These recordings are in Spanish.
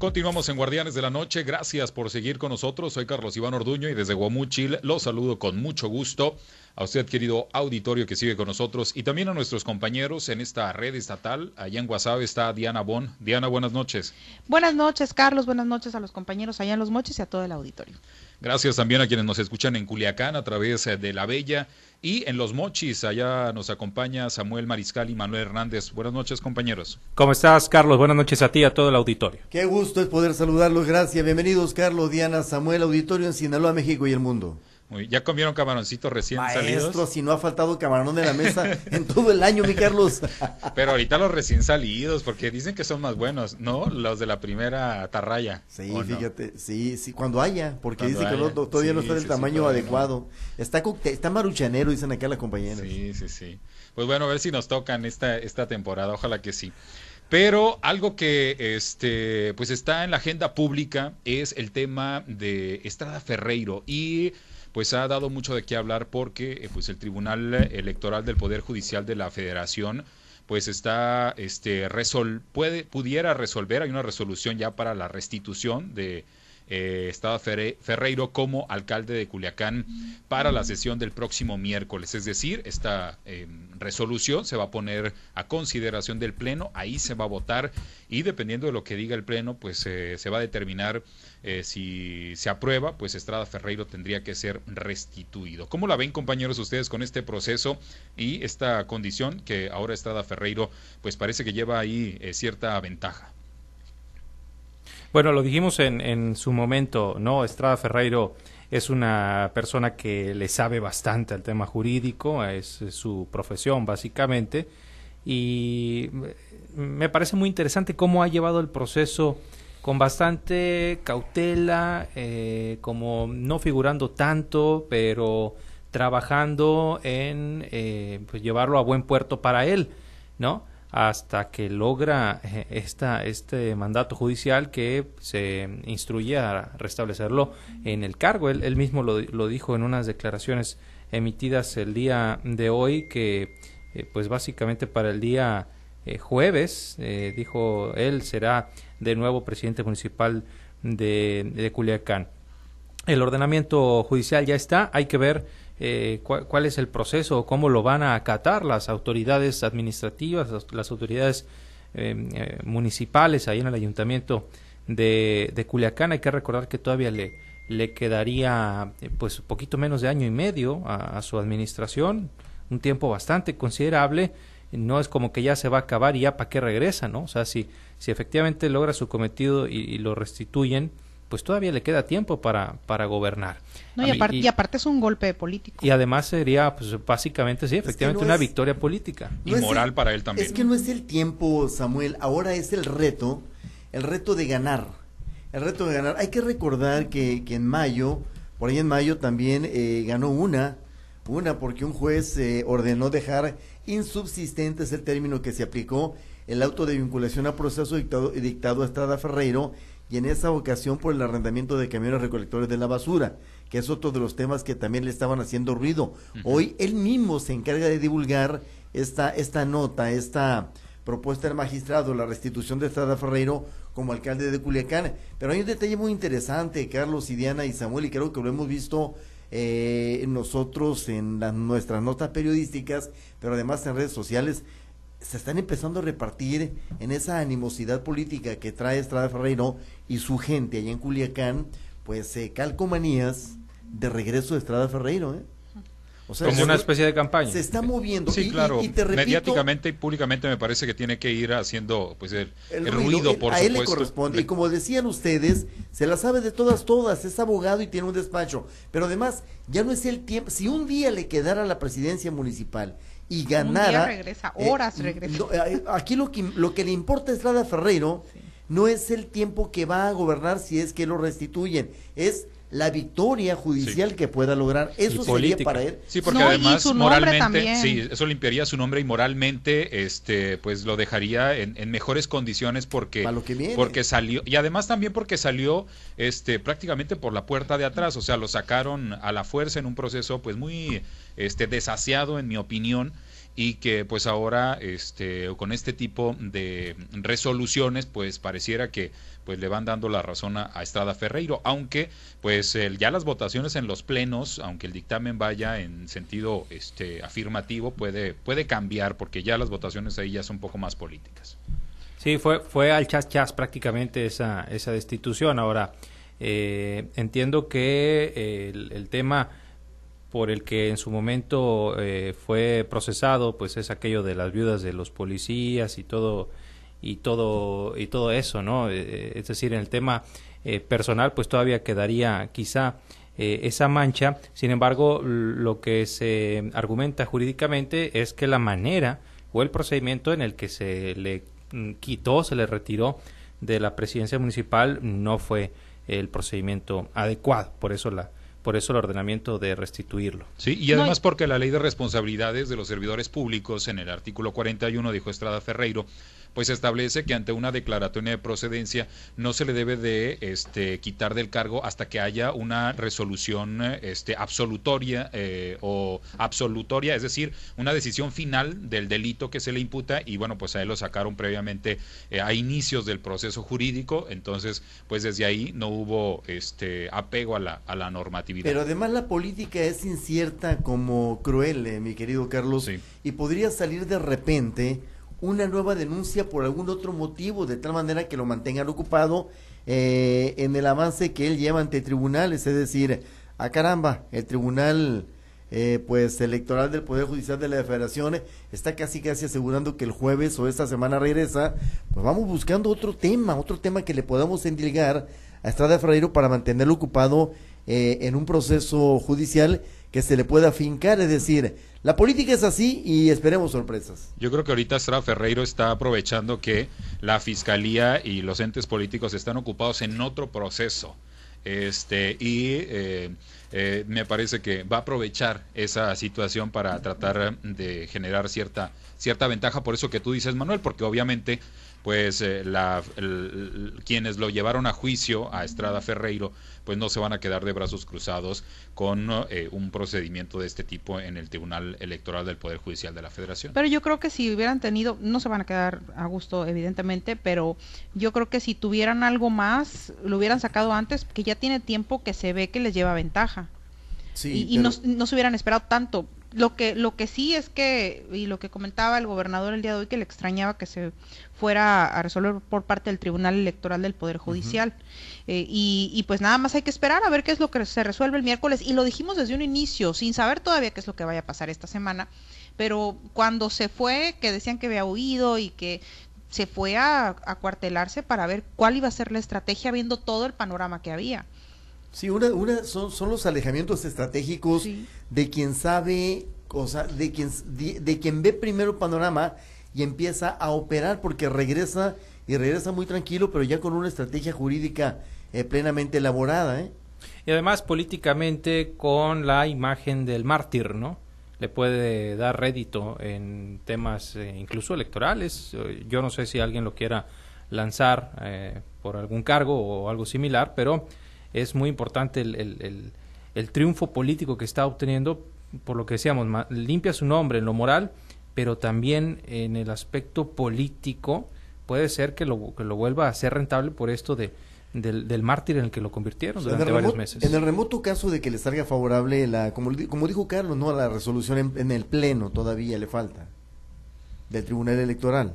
Continuamos en Guardianes de la Noche. Gracias por seguir con nosotros. Soy Carlos Iván Orduño y desde Guamuchil los saludo con mucho gusto a usted, querido auditorio que sigue con nosotros y también a nuestros compañeros en esta red estatal. Allá en Guasave está Diana Bon. Diana, buenas noches. Buenas noches, Carlos. Buenas noches a los compañeros allá en Los Moches y a todo el auditorio. Gracias también a quienes nos escuchan en Culiacán a través eh, de La Bella y en Los Mochis. Allá nos acompaña Samuel Mariscal y Manuel Hernández. Buenas noches, compañeros. ¿Cómo estás, Carlos? Buenas noches a ti y a todo el auditorio. Qué gusto es poder saludarlos. Gracias. Bienvenidos, Carlos, Diana, Samuel, auditorio en Sinaloa, México y el mundo. ¿Ya comieron camaroncitos recién Maestro, salidos? si no ha faltado camarón de la mesa en todo el año, mi Carlos. Pero ahorita los recién salidos, porque dicen que son más buenos, ¿no? Los de la primera tarraya. Sí, fíjate, sí, sí, cuando haya, porque dice que todavía no está del tamaño adecuado. Está, está maruchanero, dicen acá las compañeras. Sí, sí, sí. Pues bueno, a ver si nos tocan esta, esta temporada, ojalá que sí. Pero algo que este, pues está en la agenda pública es el tema de Estrada Ferreiro y pues ha dado mucho de qué hablar porque eh, pues el Tribunal Electoral del Poder Judicial de la Federación pues está este resol puede pudiera resolver hay una resolución ya para la restitución de eh, Estado Ferreiro como alcalde de Culiacán para la sesión del próximo miércoles. Es decir, esta em, resolución se va a poner a consideración del Pleno, ahí se va a votar y dependiendo de lo que diga el Pleno, pues eh, se va a determinar eh, si se aprueba, pues Estrada Ferreiro tendría que ser restituido. ¿Cómo la ven, compañeros, ustedes con este proceso y esta condición que ahora Estrada Ferreiro, pues parece que lleva ahí cierta ventaja? Bueno, lo dijimos en, en su momento, ¿no? Estrada Ferreiro es una persona que le sabe bastante al tema jurídico, es, su profesión básicamente, y me parece muy interesante cómo ha llevado el proceso con bastante cautela, eh, como no figurando tanto, pero trabajando en eh, pues llevarlo a buen puerto para él, ¿no? Hasta que logra eh, esta, este mandato judicial que se instruye a restablecerlo en el cargo. Él, mismo lo, lo, dijo en unas declaraciones emitidas el día de hoy que eh, pues básicamente para el día eh, jueves, dijo él, será de nuevo presidente municipal de, de Culiacán. El ordenamiento judicial ya está, hay que ver eh, cuál, es el proceso, cómo lo van a acatar las autoridades administrativas, las, autoridades em, eh, municipales ahí en el ayuntamiento de, de, Culiacán. Hay que recordar que todavía le, le quedaría eh, pues poquito menos de año y medio a, su administración, un tiempo bastante considerable. No es como que ya se va a acabar y ya para qué regresa, ¿no? O sea, si, si efectivamente logra su cometido y lo restituyen, pues todavía le queda tiempo para, para gobernar. No, y, aparte, y, aparte es un golpe político. Y además sería, pues básicamente, sí, efectivamente, una victoria política. y moral para él también. Es que no es el tiempo, Samuel, ahora es el reto, el reto de ganar. El reto de ganar. Hay que recordar que, que en mayo, por ahí en mayo también eh, ganó una, una porque un juez eh, ordenó dejar insubsistente, es el término que se aplicó, el auto de vinculación a proceso dictado, dictado a Estrada Ferreiro y en esa ocasión por el arrendamiento de camiones recolectores de la basura, que es otro de los temas que también le estaban haciendo ruido. Hoy él mismo se encarga de divulgar esta, esta nota, esta propuesta del magistrado, la restitución de Estrada Ferreiro como alcalde de Culiacán. Pero hay un detalle muy interesante, Carlos y Diana y Samuel, y creo que lo hemos visto eh, nosotros en nuestras notas periodísticas, pero además en redes sociales se están empezando a repartir en esa animosidad política que trae Estrada Ferreiro y su gente allá en Culiacán, pues eh, calcomanías de regreso de Estrada Ferreiro, ¿eh? O sea, como una especie de campaña. Se está moviendo. Sí, claro. mediáticamente y públicamente me parece que tiene que ir haciendo pues el, ruido, por a él le corresponde. Y como decían ustedes, se la sabe de todas, todas. Es abogado y tiene un despacho. Pero además, ya no es el tiempo. Si un día le quedara la presidencia municipal y ganara. regresa, eh, horas regresa. Eh, aquí lo que, lo que le importa a Estrada Ferreiro no es el tiempo que va a gobernar si es que lo restituyen, es la victoria judicial que pueda lograr. Eso sería para él. Sí, porque además moralmente, sí, eso limpiaría su nombre y moralmente, este, pues lo dejaría en, mejores condiciones porque, porque salió y además también porque salió, este, prácticamente por la puerta de atrás, o sea, lo sacaron a la fuerza en un proceso, pues muy, este, desasiado en mi opinión y que pues ahora este con este tipo de resoluciones pues pareciera que pues le van dando la razón a, Estrada Ferreiro, aunque pues ya las votaciones en los plenos, aunque el dictamen vaya en sentido este afirmativo, puede puede cambiar porque ya las votaciones ahí ya son un poco más políticas. Sí, fue fue al chas chas prácticamente esa esa destitución. Ahora eh, entiendo que el, tema por el que en su momento eh, fue procesado, pues es aquello de las viudas de los policías y todo y todo y todo eso, ¿no? Eh, eh, es decir, en el tema eh, personal, pues todavía quedaría quizá esa mancha. Sin embargo, lo que se argumenta jurídicamente es que la manera o el procedimiento en el que se le quitó, se le retiró de la presidencia municipal no fue el procedimiento adecuado. Por eso la por eso el ordenamiento de restituirlo. Sí, y además porque la ley de responsabilidades de los servidores públicos en el artículo 41 dijo Estrada Ferreiro pues establece que ante una declaratoria de procedencia no se le debe de este, quitar del cargo hasta que haya una resolución este, absolutoria eh, o absolutoria, es decir, una decisión final del delito que se le imputa y bueno, pues a él lo sacaron previamente eh, a inicios del proceso jurídico, entonces pues desde ahí no hubo este apego a la, a la normatividad. Pero además la política es incierta como cruel, eh, mi querido Carlos, y podría salir de repente una nueva denuncia por algún otro motivo, de tal manera que lo mantengan ocupado eh, en el avance que él lleva ante tribunales, es decir, a ah, caramba, el tribunal eh, pues electoral del Poder Judicial de la Federación está casi casi asegurando que el jueves o esta semana regresa, pues vamos buscando otro tema, otro tema que le podamos endilgar a Estrada Ferreiro para mantenerlo ocupado eh, en un proceso judicial que se le pueda fincar, es decir, la política es así y esperemos sorpresas. Yo creo que ahorita Estrada Ferreiro está aprovechando que la fiscalía y los entes políticos están ocupados en otro proceso. Este, y eh, eh, me parece que va a aprovechar esa situación para tratar de generar cierta, cierta ventaja. Por eso que tú dices, Manuel, porque obviamente pues eh, la, quienes lo llevaron a juicio a Estrada Ferreiro, pues no se van a quedar de brazos cruzados con eh, un procedimiento de este tipo en el Tribunal Electoral del Poder Judicial de la Federación. Pero yo creo que si hubieran tenido, no se van a quedar a gusto evidentemente, pero yo creo que si tuvieran algo más, lo hubieran sacado antes, que ya tiene tiempo que se ve que les lleva ventaja. Sí, y, no, no se hubieran esperado tanto lo que lo que sí es que y lo que comentaba el gobernador el día de hoy que le extrañaba que se fuera a resolver por parte del Tribunal Electoral del Poder Judicial. Eh, y, y, pues nada más hay que esperar a ver qué es lo que se resuelve el miércoles. Y lo dijimos desde un inicio sin saber todavía qué es lo que vaya a pasar esta semana pero cuando se fue que decían que había huido y que se fue a, a cuartelarse para ver cuál iba a ser la estrategia viendo todo el panorama que había Sí, una, una son, son los alejamientos estratégicos de quien sabe, o sea, de quien, de, quien ve primero el panorama y empieza a operar porque regresa y regresa muy tranquilo, pero ya con una estrategia jurídica eh, plenamente elaborada. ¿eh? Y además políticamente con la imagen del mártir, ¿no? Le puede dar rédito en temas eh, incluso electorales. Yo no sé si alguien lo quiera lanzar eh, por algún cargo o algo similar, pero es muy importante el, el, el, triunfo político que está obteniendo, por lo que decíamos, limpia su nombre en lo moral, pero también en el aspecto político puede ser que lo, que lo vuelva a ser rentable por esto de, del, del mártir en el que lo convirtieron durante varios meses. En el remoto caso de que le salga favorable, la como, como dijo Carlos, no la resolución en, en el Pleno todavía le falta, del Tribunal Electoral.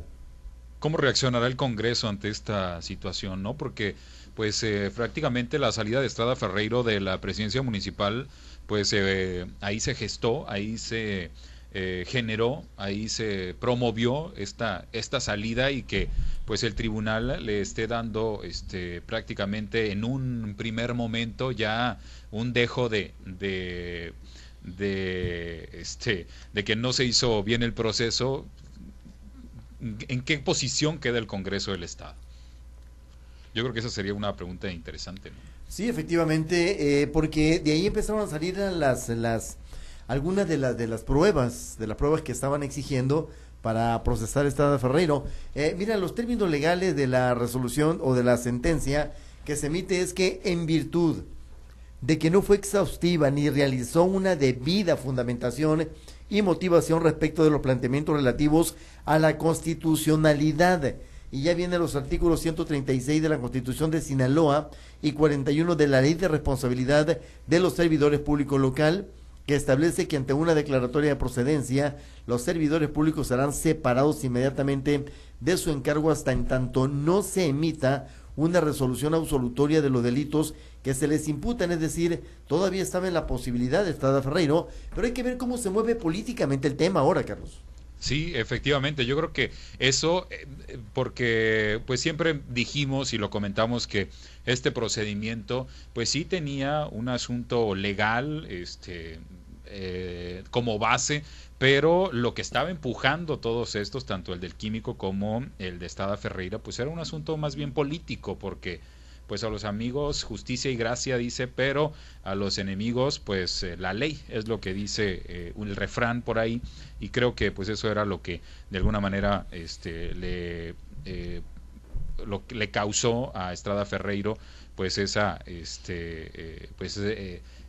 ¿Cómo reaccionará el Congreso ante esta situación? no Porque pues eh, prácticamente la salida de Estrada Ferreiro de la presidencia municipal, pues eh, ahí se gestó, ahí se eh, generó, ahí se promovió esta, esta salida y que pues el tribunal le esté dando este, prácticamente en un primer momento ya un dejo de, de, de, este, de que no se hizo bien el proceso, ¿en qué posición queda el Congreso del Estado? Yo creo que esa sería una pregunta interesante. Sí, efectivamente, eh, porque de ahí empezaron a salir las, las algunas de las de las pruebas, de las pruebas que estaban exigiendo para procesar Estrada Ferreiro. Eh, mira, los términos legales de la resolución o de la sentencia que se emite es que en virtud de que no fue exhaustiva ni realizó una debida fundamentación y motivación respecto de los planteamientos relativos a la constitucionalidad. Y ya vienen los artículos 136 de la Constitución de Sinaloa y 41 de la Ley de Responsabilidad de los Servidores Públicos Local, que establece que ante una declaratoria de procedencia, los servidores públicos serán separados inmediatamente de su encargo hasta en tanto no se emita una resolución absolutoria de los delitos que se les imputan, es decir, todavía estaba en la posibilidad de Estrada Ferreiro, pero hay que ver cómo se mueve políticamente el tema ahora, Carlos. Sí, efectivamente, yo creo que eso, eh, porque pues siempre dijimos y lo comentamos que este procedimiento pues sí tenía un asunto legal, este, eh, como base, pero lo que estaba empujando todos estos, tanto el del químico como el de Estada Ferreira, pues era un asunto más bien político, porque pues a los amigos justicia y gracia dice, pero a los enemigos pues eh, la ley es lo que dice eh, el refrán por ahí y creo que pues eso era lo que de alguna manera este le lo que le causó a Estrada Ferreiro pues esa este pues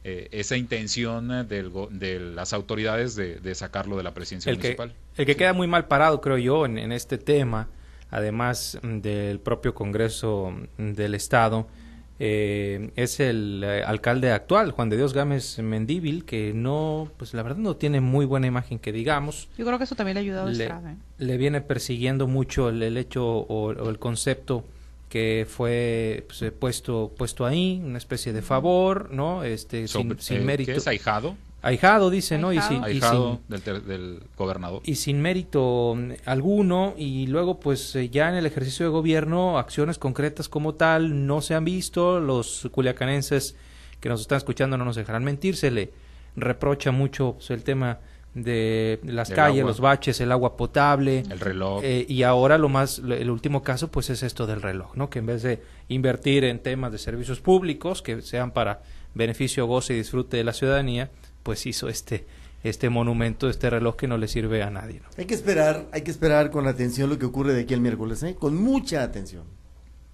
eh, esa intención de las autoridades de, sacarlo de la presidencia municipal. el que queda muy mal parado, creo yo, en, este tema, además del propio Congreso del Estado, eh, es el eh, alcalde actual, Juan de Dios Gámez Mendíbil, que no, pues la verdad no tiene muy buena imagen que digamos. Yo creo que eso también le ha ayudado a Estrada. Le viene persiguiendo mucho el, hecho o, el concepto que fue pues, eh, puesto puesto ahí una especie de favor no este sin, sin, eh, mérito ¿qué es ahijado ahijado dice no y sin, ahijado. del, gobernador. y sin mérito mm, alguno y luego pues eh, ya en el ejercicio de gobierno acciones concretas como tal no se han visto. Los culiacanenses que nos están escuchando no nos dejarán mentir. Se le reprocha mucho pues, el tema de las calles, los baches, el agua potable, el reloj. Eh, y ahora lo más, el último caso, pues es esto del reloj, ¿no? Que en vez de invertir en temas de servicios públicos que sean para beneficio, goce y disfrute de la ciudadanía, pues hizo este este monumento, este reloj que no le sirve a nadie. ¿no? Hay que esperar, hay que esperar con atención lo que ocurre de aquí el miércoles, ¿eh? con mucha atención.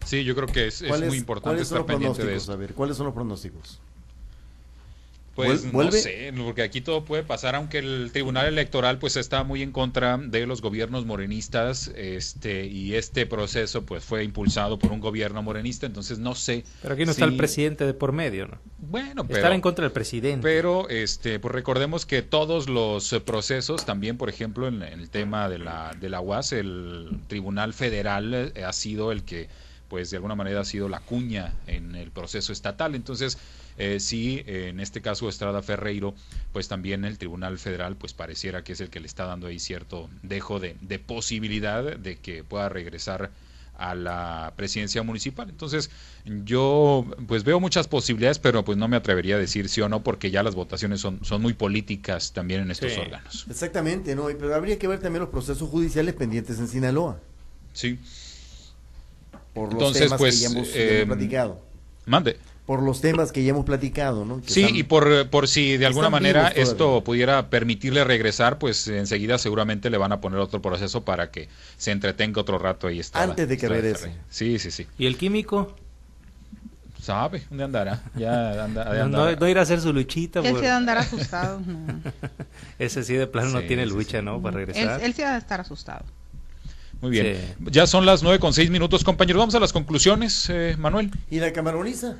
Sí, yo creo que es, es muy importante estar pendiente de eso. A ver, ¿cuáles son los pronósticos? Pues no sé, porque aquí todo puede pasar, aunque el Tribunal Electoral pues está muy en contra de los gobiernos morenistas, este y este proceso pues fue impulsado por un gobierno morenista, entonces no sé. Pero aquí no está el presidente de por medio, ¿no? Bueno, pero estar en contra del presidente. Pero este pues recordemos que todos los procesos, también por ejemplo en, el tema de la de la UAS, el Tribunal Federal eh, ha sido el que pues de alguna manera ha sido la cuña en el proceso estatal, entonces eh, sí, en este caso Estrada Ferreiro, pues también el Tribunal Federal, pues pareciera que es el que le está dando ahí cierto dejo de, posibilidad de que pueda regresar a la presidencia municipal. Entonces, yo pues veo muchas posibilidades, pero pues no me atrevería a decir sí o no, porque ya las votaciones son, son muy políticas también en estos órganos. Exactamente, ¿no? Pero habría que ver también los procesos judiciales pendientes en Sinaloa. Sí. Por los Entonces, temas pues, que ya hemos eh, platicado. Mande por los temas que ya hemos platicado, ¿no? sí, y por, por si de alguna manera esto pudiera permitirle regresar, pues enseguida seguramente le van a poner otro proceso para que se entretenga otro rato ahí. Está Antes de que regrese. Sí, sí, sí. ¿Y el químico? Sabe, ¿dónde andará? Ya anda, no, irá a hacer su luchita. Él se va a andar asustado. Ese sí de plano no tiene lucha, ¿no? Para regresar. Él, él sí va a estar asustado. Muy bien. Ya son las nueve con seis minutos, compañeros. Vamos a las conclusiones, eh, Manuel. ¿Y la camaroniza?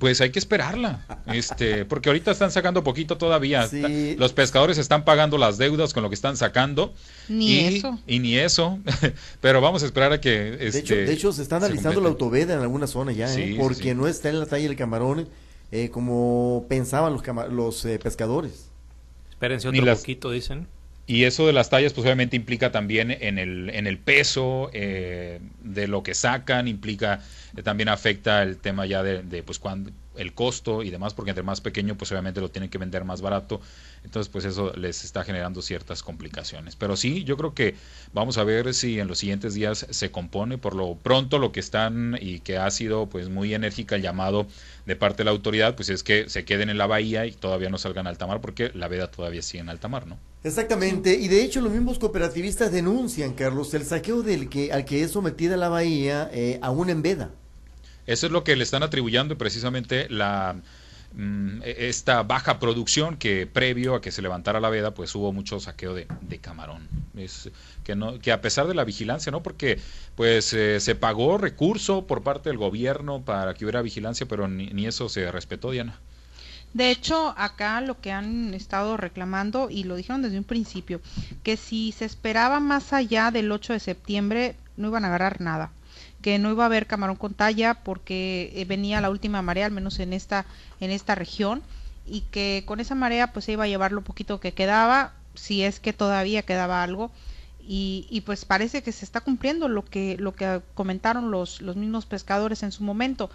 Pues hay que esperarla, este, porque ahorita están sacando poquito todavía. Los pescadores están pagando las deudas con lo que están sacando. Ni eso. Y ni eso. Pero vamos a esperar a que. de, hecho, este, de hecho, se está analizando la autoveda en alguna zona ya, ¿eh? porque no está en la talla del camarón eh, como pensaban los, los eh, pescadores. Espérense otro poquito, dicen. Y eso de las tallas, pues obviamente implica también en el, en el peso de lo que sacan, implica eh, también afecta el tema ya de, pues cuando el costo y demás, porque entre más pequeño, pues obviamente lo tienen que vender más barato. Entonces, pues eso les está generando ciertas complicaciones. Pero sí, yo creo que vamos a ver si en los siguientes días se compone. Por lo pronto, lo que están y que ha sido pues muy enérgica el llamado de parte de la autoridad, pues es que se queden en la bahía y todavía no salgan a alta mar, porque la veda todavía sigue en alta mar, ¿no? Exactamente, y de hecho los mismos cooperativistas denuncian, Carlos, el saqueo del que, al que es sometida la bahía eh, aún en veda. Eso es lo que le están atribuyendo precisamente la mm, e, esta baja producción que previo a que se levantara la veda, pues hubo mucho saqueo de, camarón. Es, que, no, que a pesar de la vigilancia, ¿no? Porque pues eh, se pagó recurso por parte del gobierno para que hubiera vigilancia, pero ni eso se respetó, Diana. De hecho, acá lo que han estado reclamando, y lo dijeron desde un principio, que si se esperaba más allá del 8 de septiembre, no iban a agarrar nada que no iba a haber camarón con talla porque eh, venía la última marea, al menos en esta, en esta región, y que con esa marea pues se iba a llevar lo poquito que quedaba, si es que todavía quedaba algo, y, y, pues parece que se está cumpliendo lo que, lo que comentaron los, los mismos pescadores en su momento.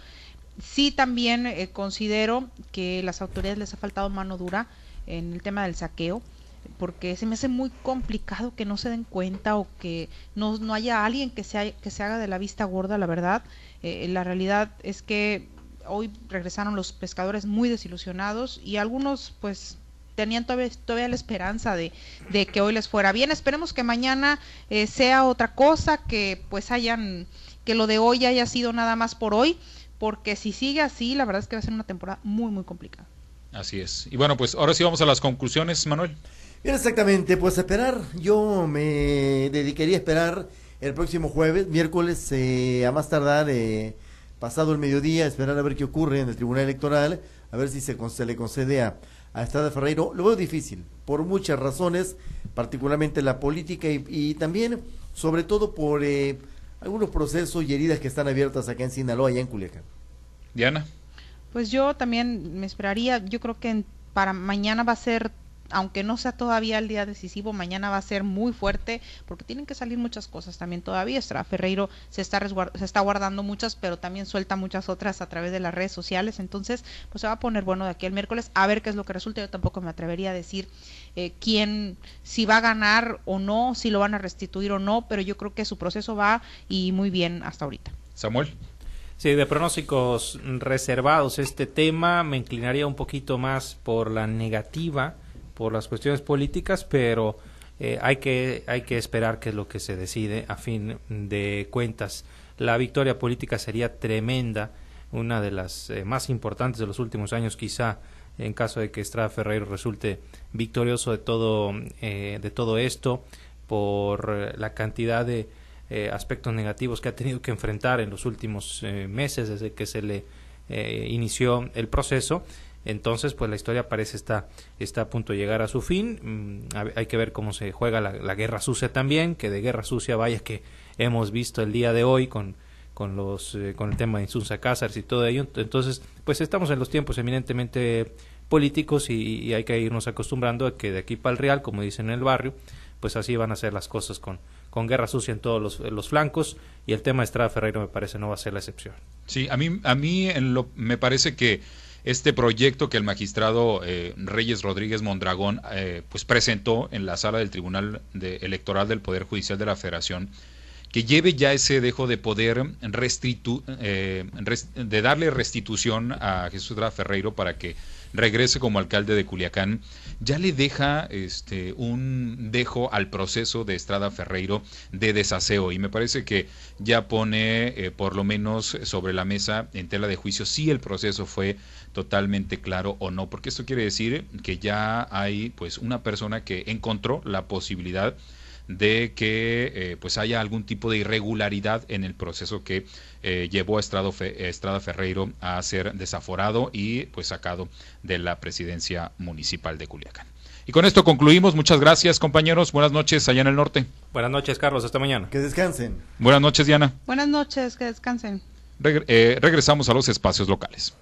Sí también eh, considero que las autoridades les ha faltado mano dura en el tema del saqueo porque se me hace muy complicado que no se den cuenta o que no, no haya alguien que se, que se haga de la vista gorda, la verdad. Eh, la realidad es que hoy regresaron los pescadores muy desilusionados y algunos pues tenían todavía, todavía la esperanza de, de, que hoy les fuera bien. Esperemos que mañana eh, sea otra cosa, que pues hayan, que lo de hoy haya sido nada más por hoy porque si sigue así, la verdad es que va a ser una temporada muy, muy complicada. Así es. Y bueno, pues ahora sí vamos a las conclusiones, Manuel. Bien, exactamente, pues esperar, yo me dedicaría a esperar el próximo jueves, miércoles, eh, a más tardar, eh, pasado el mediodía, esperar a ver qué ocurre en el Tribunal Electoral, a ver si se, le concede a, a Estrada Ferreiro. Lo veo difícil, por muchas razones, particularmente la política y, también, sobre todo, por... Eh, algunos procesos y heridas que están abiertas acá en Sinaloa, allá en Culiacán. Diana. Pues yo también me esperaría, yo creo que para mañana va a ser aunque no sea todavía el día decisivo, mañana va a ser muy fuerte porque tienen que salir muchas cosas también todavía. Estra Ferreiro se está, se está guardando muchas, pero también suelta muchas otras a través de las redes sociales. Entonces, pues se va a poner bueno de aquí el miércoles a ver qué es lo que resulta. Yo tampoco me atrevería a decir eh, quién, si va a ganar o no, si lo van a restituir o no, pero yo creo que su proceso va y muy bien hasta ahorita. Samuel. Sí, de pronósticos reservados este tema, me inclinaría un poquito más por la negativa por las cuestiones políticas, pero eh, hay, que, hay que esperar qué es lo que se decide a fin de cuentas. La victoria política sería tremenda, una de las eh, más importantes de los últimos años quizá en caso de que Estrada Ferreiro resulte victorioso de todo, eh, de todo esto por la cantidad de aspectos negativos que ha tenido que enfrentar en los últimos meses desde que se le inició el proceso entonces, pues la historia parece está, está a punto de llegar a su fin. Mm, hay que ver cómo se juega la, guerra sucia también, que de guerra sucia vaya que hemos visto el día de hoy con, con, los, eh, con el tema de Insunza Cáceres y todo ello. Entonces, pues estamos en los tiempos eminentemente políticos y, hay que irnos acostumbrando a que de aquí para el Real, como dicen en el barrio, pues así van a ser las cosas con, con guerra sucia en todos los, los, flancos y el tema de Estrada Ferreiro me parece no va a ser la excepción. Sí, a mí, a mí en lo, me parece que este proyecto que el magistrado eh, Reyes Rodríguez Mondragón eh, pues presentó en la sala del Tribunal Electoral del Poder Judicial de la Federación, que lleve ya ese dejo de poder restitu eh, de darle restitución a Jesús Ferreiro para que regrese como alcalde de Culiacán, ya le deja este un dejo al proceso de Estrada Ferreiro de desaseo. Y me parece que ya pone eh, por lo menos sobre la mesa en tela de juicio si el proceso fue totalmente claro o no, porque esto quiere decir que ya hay pues una persona que encontró la posibilidad de que eh, pues haya algún tipo de irregularidad en el proceso que eh, llevó a Estrada Ferreiro a ser desaforado y pues sacado de la presidencia municipal de Culiacán. Y con esto concluimos. Muchas gracias, compañeros. Buenas noches allá en el norte. Buenas noches, Carlos. Hasta mañana. Que descansen. Buenas noches, Diana. Buenas noches, que descansen. Eh, regresamos a los espacios locales.